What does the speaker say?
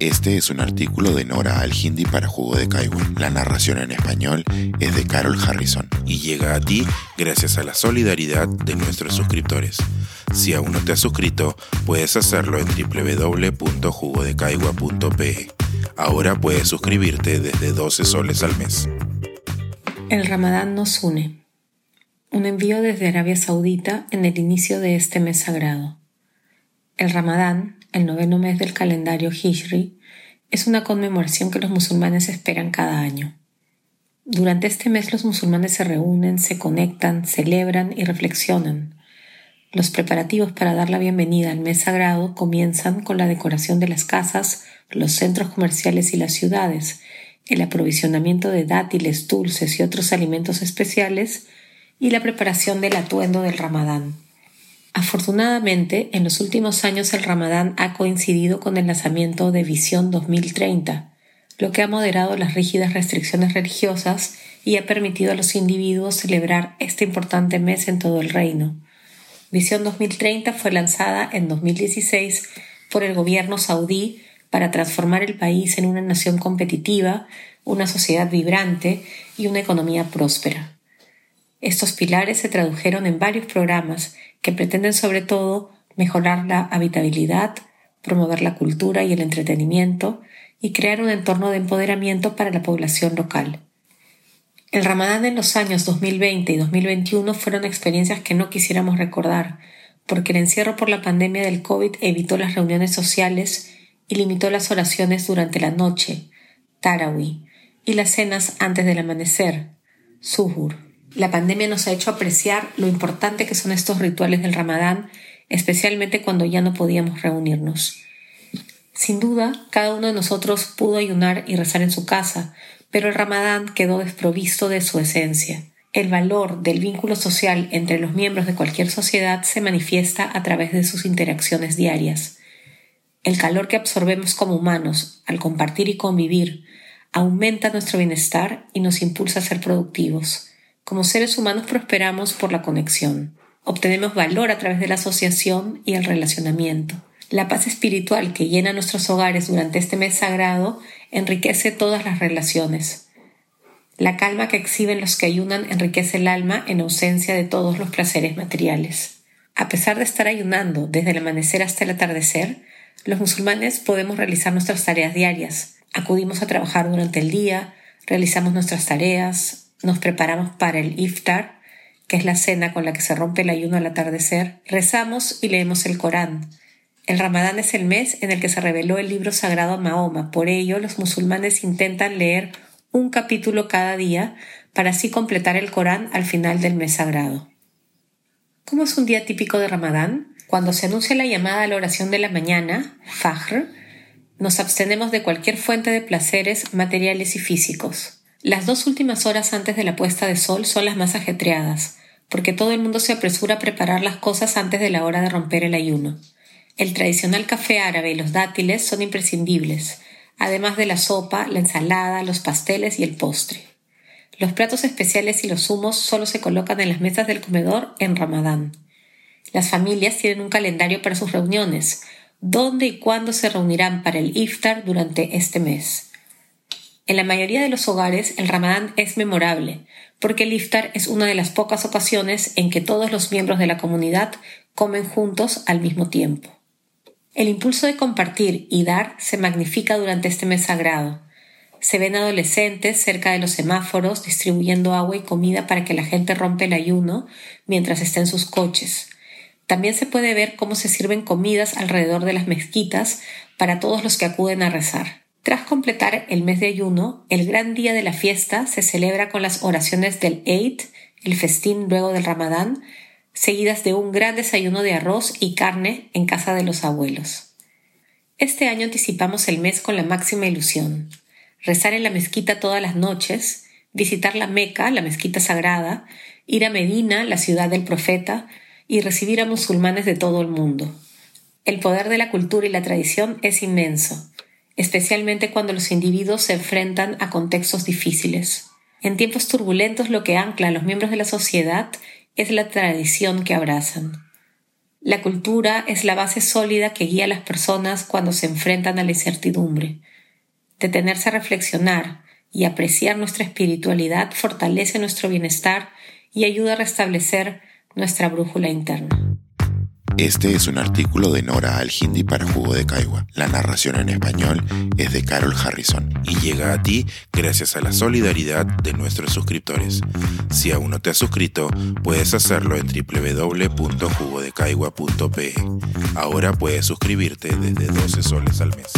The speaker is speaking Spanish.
Este es un artículo de Nora Al-Hindi para Jugo de Kaiwan. La narración en español es de Carol Harrison y llega a ti gracias a la solidaridad de nuestros suscriptores. Si aún no te has suscrito, puedes hacerlo en www.jugodecaigua.pe. Ahora puedes suscribirte desde 12 soles al mes. El Ramadán nos une. Un envío desde Arabia Saudita en el inicio de este mes sagrado. El Ramadán el noveno mes del calendario Hijri, es una conmemoración que los musulmanes esperan cada año. Durante este mes los musulmanes se reúnen, se conectan, celebran y reflexionan. Los preparativos para dar la bienvenida al mes sagrado comienzan con la decoración de las casas, los centros comerciales y las ciudades, el aprovisionamiento de dátiles, dulces y otros alimentos especiales y la preparación del atuendo del ramadán. Afortunadamente, en los últimos años el Ramadán ha coincidido con el lanzamiento de Visión 2030, lo que ha moderado las rígidas restricciones religiosas y ha permitido a los individuos celebrar este importante mes en todo el reino. Visión 2030 fue lanzada en 2016 por el gobierno saudí para transformar el país en una nación competitiva, una sociedad vibrante y una economía próspera. Estos pilares se tradujeron en varios programas que pretenden sobre todo mejorar la habitabilidad, promover la cultura y el entretenimiento y crear un entorno de empoderamiento para la población local. El Ramadán en los años 2020 y 2021 fueron experiencias que no quisiéramos recordar, porque el encierro por la pandemia del COVID evitó las reuniones sociales y limitó las oraciones durante la noche, Tarawi, y las cenas antes del amanecer, Suhur. La pandemia nos ha hecho apreciar lo importante que son estos rituales del Ramadán, especialmente cuando ya no podíamos reunirnos. Sin duda, cada uno de nosotros pudo ayunar y rezar en su casa, pero el Ramadán quedó desprovisto de su esencia. El valor del vínculo social entre los miembros de cualquier sociedad se manifiesta a través de sus interacciones diarias. El calor que absorbemos como humanos al compartir y convivir aumenta nuestro bienestar y nos impulsa a ser productivos. Como seres humanos prosperamos por la conexión. Obtenemos valor a través de la asociación y el relacionamiento. La paz espiritual que llena nuestros hogares durante este mes sagrado enriquece todas las relaciones. La calma que exhiben los que ayunan enriquece el alma en ausencia de todos los placeres materiales. A pesar de estar ayunando desde el amanecer hasta el atardecer, los musulmanes podemos realizar nuestras tareas diarias. Acudimos a trabajar durante el día, realizamos nuestras tareas, nos preparamos para el iftar, que es la cena con la que se rompe el ayuno al atardecer, rezamos y leemos el Corán. El Ramadán es el mes en el que se reveló el libro sagrado a Mahoma, por ello los musulmanes intentan leer un capítulo cada día para así completar el Corán al final del mes sagrado. ¿Cómo es un día típico de Ramadán? Cuando se anuncia la llamada a la oración de la mañana, Fajr, nos abstenemos de cualquier fuente de placeres materiales y físicos. Las dos últimas horas antes de la puesta de sol son las más ajetreadas, porque todo el mundo se apresura a preparar las cosas antes de la hora de romper el ayuno. El tradicional café árabe y los dátiles son imprescindibles, además de la sopa, la ensalada, los pasteles y el postre. Los platos especiales y los zumos solo se colocan en las mesas del comedor en Ramadán. Las familias tienen un calendario para sus reuniones, dónde y cuándo se reunirán para el iftar durante este mes. En la mayoría de los hogares el ramadán es memorable, porque el iftar es una de las pocas ocasiones en que todos los miembros de la comunidad comen juntos al mismo tiempo. El impulso de compartir y dar se magnifica durante este mes sagrado. Se ven adolescentes cerca de los semáforos distribuyendo agua y comida para que la gente rompe el ayuno mientras está en sus coches. También se puede ver cómo se sirven comidas alrededor de las mezquitas para todos los que acuden a rezar. Tras completar el mes de ayuno, el gran día de la fiesta se celebra con las oraciones del Eid, el festín luego del Ramadán, seguidas de un gran desayuno de arroz y carne en casa de los abuelos. Este año anticipamos el mes con la máxima ilusión. Rezar en la mezquita todas las noches, visitar la Meca, la mezquita sagrada, ir a Medina, la ciudad del profeta, y recibir a musulmanes de todo el mundo. El poder de la cultura y la tradición es inmenso especialmente cuando los individuos se enfrentan a contextos difíciles. En tiempos turbulentos lo que ancla a los miembros de la sociedad es la tradición que abrazan. La cultura es la base sólida que guía a las personas cuando se enfrentan a la incertidumbre. Detenerse a reflexionar y apreciar nuestra espiritualidad fortalece nuestro bienestar y ayuda a restablecer nuestra brújula interna. Este es un artículo de Nora Al-Hindi para Jugo de Caigua. La narración en español es de Carol Harrison y llega a ti gracias a la solidaridad de nuestros suscriptores. Si aún no te has suscrito, puedes hacerlo en www.jugodecaigua.pe. Ahora puedes suscribirte desde 12 soles al mes.